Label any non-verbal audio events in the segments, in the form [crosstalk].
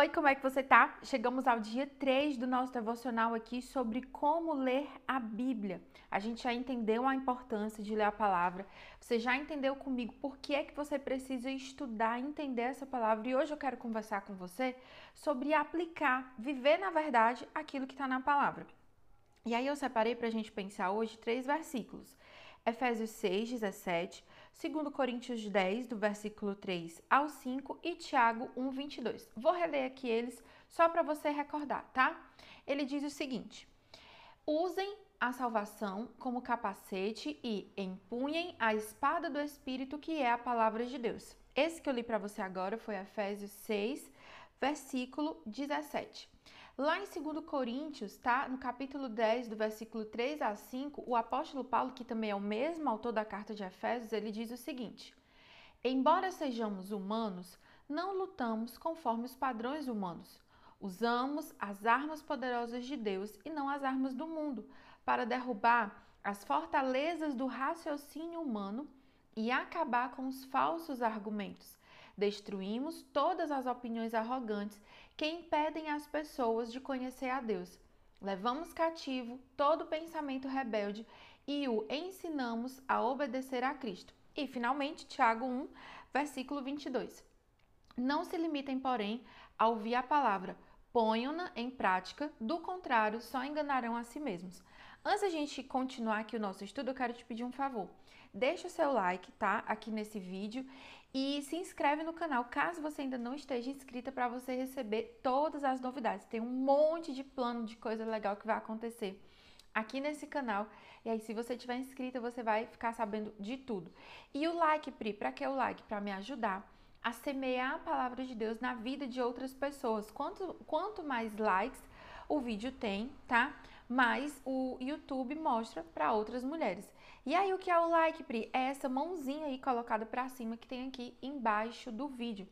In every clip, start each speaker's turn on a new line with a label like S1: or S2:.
S1: oi, como é que você tá? Chegamos ao dia 3 do nosso devocional aqui sobre como ler a Bíblia. A gente já entendeu a importância de ler a palavra. Você já entendeu comigo por que é que você precisa estudar, entender essa palavra. E hoje eu quero conversar com você sobre aplicar, viver na verdade aquilo que está na palavra. E aí eu separei para a gente pensar hoje três versículos. Efésios 6, 17, 2 Coríntios 10, do versículo 3 ao 5 e Tiago 1, 22. Vou reler aqui eles só para você recordar, tá? Ele diz o seguinte: Usem a salvação como capacete e empunhem a espada do Espírito, que é a palavra de Deus. Esse que eu li para você agora foi Efésios 6, versículo 17. Lá em 2 Coríntios, tá? No capítulo 10, do versículo 3 a 5, o apóstolo Paulo, que também é o mesmo autor da carta de Efésios, ele diz o seguinte: Embora sejamos humanos, não lutamos conforme os padrões humanos. Usamos as armas poderosas de Deus e não as armas do mundo para derrubar as fortalezas do raciocínio humano e acabar com os falsos argumentos. Destruímos todas as opiniões arrogantes que impedem as pessoas de conhecer a Deus. Levamos cativo todo pensamento rebelde e o ensinamos a obedecer a Cristo. E, finalmente, Tiago 1, versículo 22. Não se limitem, porém, a ouvir a palavra, ponham-na em prática, do contrário, só enganarão a si mesmos. Antes da gente continuar aqui o nosso estudo, eu quero te pedir um favor. Deixa o seu like, tá? Aqui nesse vídeo e se inscreve no canal caso você ainda não esteja inscrita para você receber todas as novidades. Tem um monte de plano de coisa legal que vai acontecer aqui nesse canal. E aí, se você tiver inscrita, você vai ficar sabendo de tudo. E o like, Pri, para que o like? Para me ajudar a semear a palavra de Deus na vida de outras pessoas. Quanto, quanto mais likes o vídeo tem, tá? Mais o YouTube mostra para outras mulheres. E aí, o que é o like, Pri? É essa mãozinha aí colocada para cima que tem aqui embaixo do vídeo.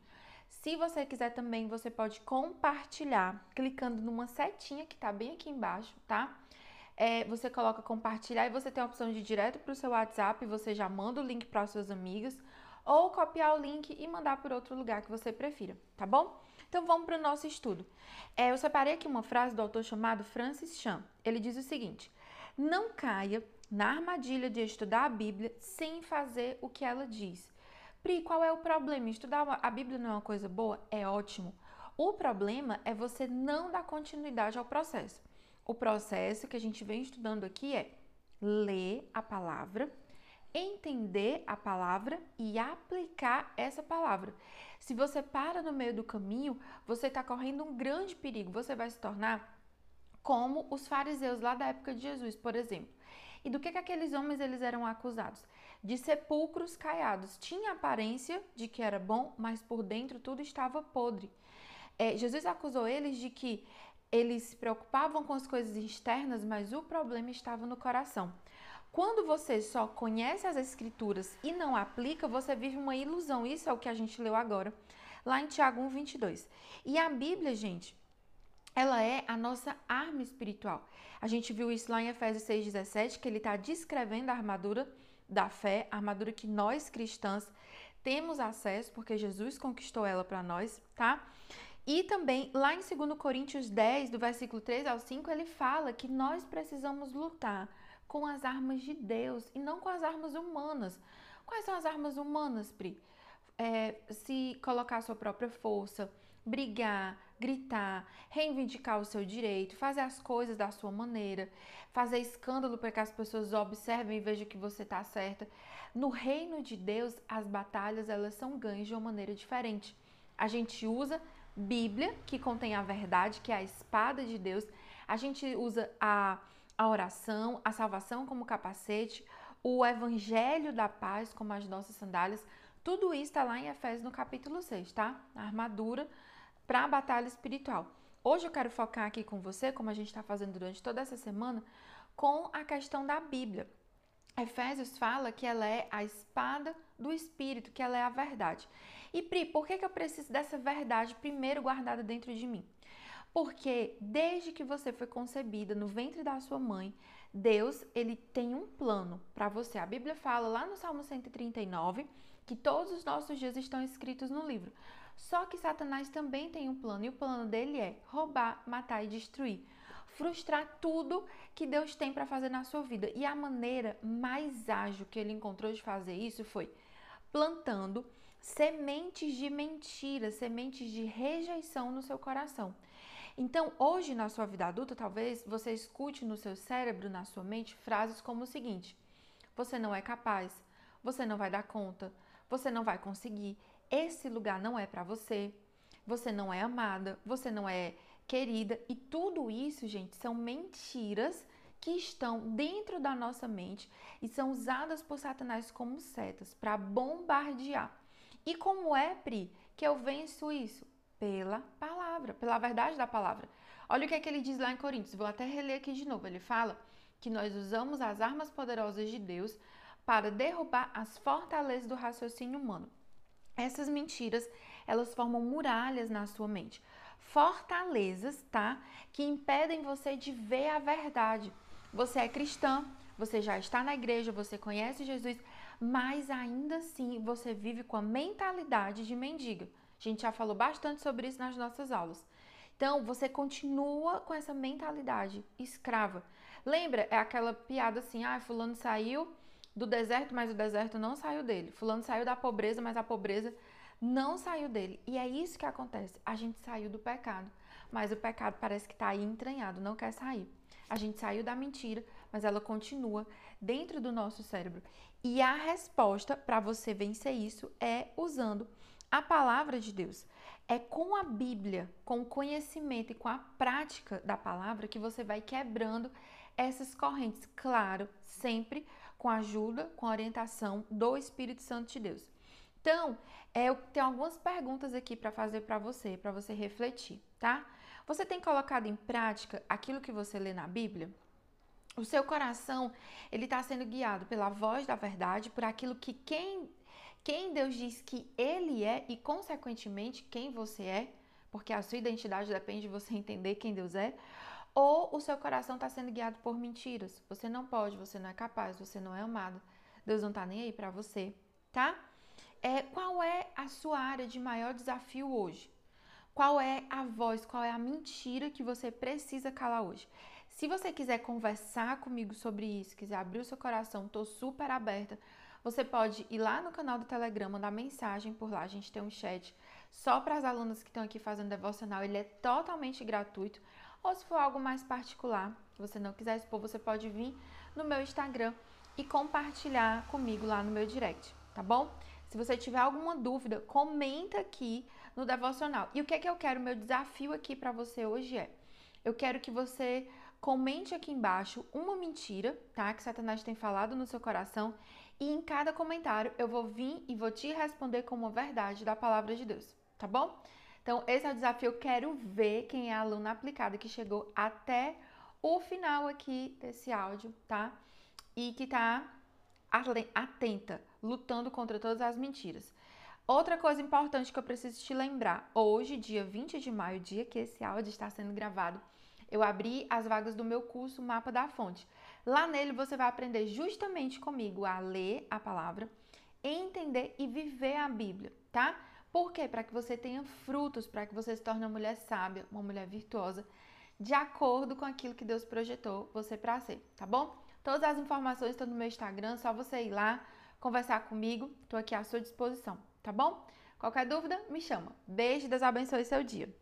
S1: Se você quiser também, você pode compartilhar clicando numa setinha que tá bem aqui embaixo, tá? É, você coloca compartilhar e você tem a opção de ir direto para o seu WhatsApp, você já manda o link para os seus amigos, ou copiar o link e mandar por outro lugar que você prefira, tá bom? Então vamos para o nosso estudo. É, eu separei aqui uma frase do autor chamado Francis Chan. Ele diz o seguinte: Não caia na armadilha de estudar a Bíblia sem fazer o que ela diz. Pri, qual é o problema? Estudar a Bíblia não é uma coisa boa? É ótimo. O problema é você não dar continuidade ao processo. O processo que a gente vem estudando aqui é ler a palavra, entender a palavra e aplicar essa palavra. Se você para no meio do caminho, você está correndo um grande perigo. Você vai se tornar como os fariseus lá da época de Jesus, por exemplo. E do que, que aqueles homens eles eram acusados? De sepulcros caiados. Tinha aparência de que era bom, mas por dentro tudo estava podre. É, Jesus acusou eles de que eles se preocupavam com as coisas externas, mas o problema estava no coração. Quando você só conhece as escrituras e não aplica, você vive uma ilusão. Isso é o que a gente leu agora, lá em Tiago 1, 22. E a Bíblia, gente, ela é a nossa arma espiritual. A gente viu isso lá em Efésios 6,17, que ele está descrevendo a armadura da fé, a armadura que nós cristãs temos acesso, porque Jesus conquistou ela para nós, tá? E também lá em 2 Coríntios 10, do versículo 3 ao 5, ele fala que nós precisamos lutar com as armas de Deus e não com as armas humanas. Quais são as armas humanas, Pri? É, se colocar a sua própria força, brigar, gritar, reivindicar o seu direito, fazer as coisas da sua maneira, fazer escândalo para que as pessoas observem e vejam que você está certa. No reino de Deus, as batalhas elas são ganhas de uma maneira diferente. A gente usa Bíblia, que contém a verdade, que é a espada de Deus. A gente usa a, a oração, a salvação como capacete, o evangelho da paz como as nossas sandálias. Tudo isso está lá em Efésios no capítulo 6, tá? A armadura para a batalha espiritual. Hoje eu quero focar aqui com você, como a gente está fazendo durante toda essa semana, com a questão da Bíblia. Efésios fala que ela é a espada do Espírito, que ela é a verdade. E Pri, por que, que eu preciso dessa verdade primeiro guardada dentro de mim? Porque desde que você foi concebida no ventre da sua mãe, Deus ele tem um plano para você. A Bíblia fala lá no Salmo 139 que todos os nossos dias estão escritos no livro. Só que Satanás também tem um plano e o plano dele é roubar, matar e destruir. Frustrar tudo que Deus tem para fazer na sua vida. E a maneira mais ágil que ele encontrou de fazer isso foi plantando sementes de mentira, sementes de rejeição no seu coração. Então, hoje na sua vida adulta, talvez você escute no seu cérebro, na sua mente, frases como o seguinte: você não é capaz, você não vai dar conta, você não vai conseguir, esse lugar não é para você, você não é amada, você não é querida, e tudo isso, gente, são mentiras que estão dentro da nossa mente e são usadas por Satanás como setas para bombardear. E como é, Pri, que eu venço isso? Pela palavra, pela verdade da palavra. Olha o que é que ele diz lá em Coríntios, vou até reler aqui de novo. Ele fala que nós usamos as armas poderosas de Deus para derrubar as fortalezas do raciocínio humano. Essas mentiras, elas formam muralhas na sua mente. Fortalezas, tá? Que impedem você de ver a verdade. Você é cristã, você já está na igreja, você conhece Jesus, mas ainda assim você vive com a mentalidade de mendiga. A gente já falou bastante sobre isso nas nossas aulas. Então, você continua com essa mentalidade escrava. Lembra? É aquela piada assim: ah, Fulano saiu do deserto, mas o deserto não saiu dele. Fulano saiu da pobreza, mas a pobreza não saiu dele. E é isso que acontece. A gente saiu do pecado, mas o pecado parece que está aí entranhado, não quer sair. A gente saiu da mentira, mas ela continua dentro do nosso cérebro. E a resposta para você vencer isso é usando a palavra de Deus. É com a Bíblia, com o conhecimento e com a prática da palavra que você vai quebrando essas correntes. Claro, sempre com a ajuda, com a orientação do Espírito Santo de Deus. Então, é, eu tenho algumas perguntas aqui para fazer para você, para você refletir, tá? Você tem colocado em prática aquilo que você lê na Bíblia? O seu coração, ele está sendo guiado pela voz da verdade, por aquilo que quem, quem Deus diz que ele é e, consequentemente, quem você é, porque a sua identidade depende de você [laughs] entender quem Deus é, ou o seu coração está sendo guiado por mentiras. Você não pode, você não é capaz, você não é amado. Deus não está nem aí para você, tá? É, qual é a sua área de maior desafio hoje? Qual é a voz, qual é a mentira que você precisa calar hoje? Se você quiser conversar comigo sobre isso, quiser abrir o seu coração, estou super aberta. Você pode ir lá no canal do Telegram, mandar mensagem por lá. A gente tem um chat só para as alunas que estão aqui fazendo devocional. Ele é totalmente gratuito. Ou se for algo mais particular, que você não quiser expor, você pode vir no meu Instagram e compartilhar comigo lá no meu direct, tá bom? Se você tiver alguma dúvida, comenta aqui no devocional. E o que é que eu quero? Meu desafio aqui para você hoje é: eu quero que você comente aqui embaixo uma mentira, tá? Que Satanás tem falado no seu coração. E em cada comentário eu vou vir e vou te responder com uma verdade da palavra de Deus, tá bom? Então, esse é o desafio. Eu quero ver quem é a aluna aplicada que chegou até o final aqui desse áudio, tá? E que tá atenta, lutando contra todas as mentiras. Outra coisa importante que eu preciso te lembrar: hoje, dia 20 de maio, dia que esse áudio está sendo gravado, eu abri as vagas do meu curso Mapa da Fonte. Lá nele você vai aprender justamente comigo a ler a palavra, entender e viver a Bíblia, tá? Por quê? Para que você tenha frutos, para que você se torne uma mulher sábia, uma mulher virtuosa, de acordo com aquilo que Deus projetou você para ser, tá bom? Todas as informações estão no meu Instagram, só você ir lá, conversar comigo, estou aqui à sua disposição tá bom? Qualquer dúvida, me chama. Beijo, Deus abençoe seu dia.